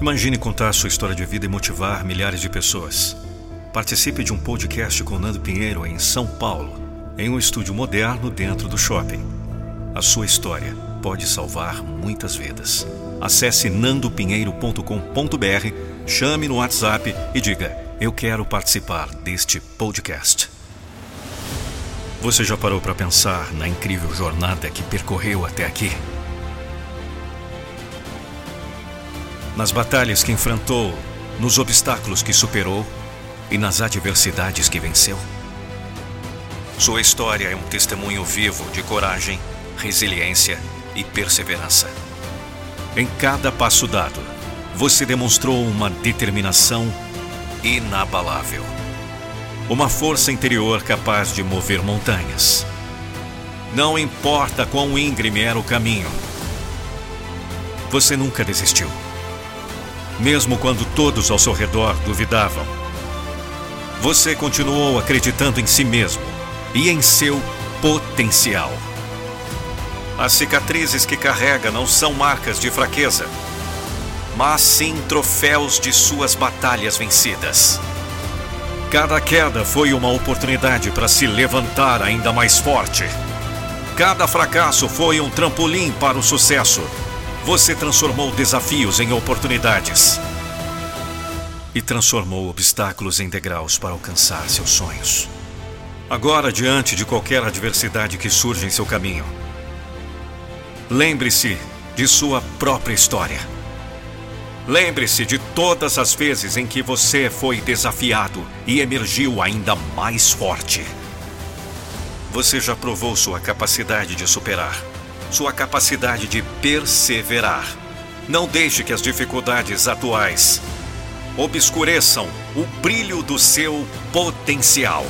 Imagine contar sua história de vida e motivar milhares de pessoas. Participe de um podcast com Nando Pinheiro em São Paulo, em um estúdio moderno dentro do shopping. A sua história pode salvar muitas vidas. Acesse nandopinheiro.com.br, chame no WhatsApp e diga: Eu quero participar deste podcast. Você já parou para pensar na incrível jornada que percorreu até aqui? Nas batalhas que enfrentou, nos obstáculos que superou e nas adversidades que venceu? Sua história é um testemunho vivo de coragem, resiliência e perseverança. Em cada passo dado, você demonstrou uma determinação inabalável. Uma força interior capaz de mover montanhas. Não importa quão íngreme era o caminho, você nunca desistiu. Mesmo quando todos ao seu redor duvidavam, você continuou acreditando em si mesmo e em seu potencial. As cicatrizes que carrega não são marcas de fraqueza, mas sim troféus de suas batalhas vencidas. Cada queda foi uma oportunidade para se levantar ainda mais forte. Cada fracasso foi um trampolim para o sucesso. Você transformou desafios em oportunidades e transformou obstáculos em degraus para alcançar seus sonhos. Agora, diante de qualquer adversidade que surja em seu caminho, Lembre-se de sua própria história. Lembre-se de todas as vezes em que você foi desafiado e emergiu ainda mais forte. Você já provou sua capacidade de superar, sua capacidade de perseverar. Não deixe que as dificuldades atuais obscureçam o brilho do seu potencial.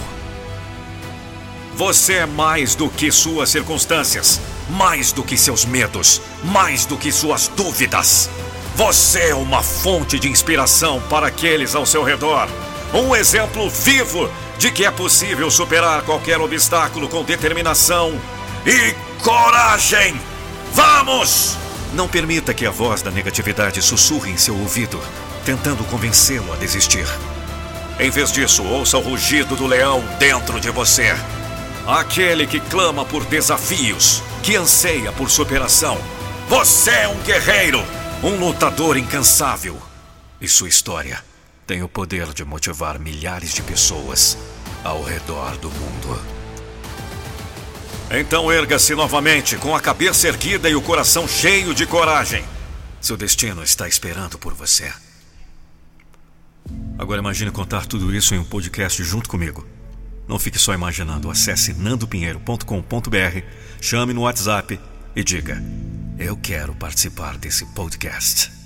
Você é mais do que suas circunstâncias mais do que seus medos, mais do que suas dúvidas. Você é uma fonte de inspiração para aqueles ao seu redor. Um exemplo vivo de que é possível superar qualquer obstáculo com determinação e coragem. Vamos! Não permita que a voz da negatividade sussurre em seu ouvido, tentando convencê-lo a desistir. Em vez disso, ouça o rugido do leão dentro de você. Aquele que clama por desafios, que anseia por superação. Você é um guerreiro, um lutador incansável. E sua história tem o poder de motivar milhares de pessoas ao redor do mundo. Então erga-se novamente com a cabeça erguida e o coração cheio de coragem. Seu destino está esperando por você. Agora imagine contar tudo isso em um podcast junto comigo. Não fique só imaginando. Acesse nandopinheiro.com.br, chame no WhatsApp e diga: Eu quero participar desse podcast.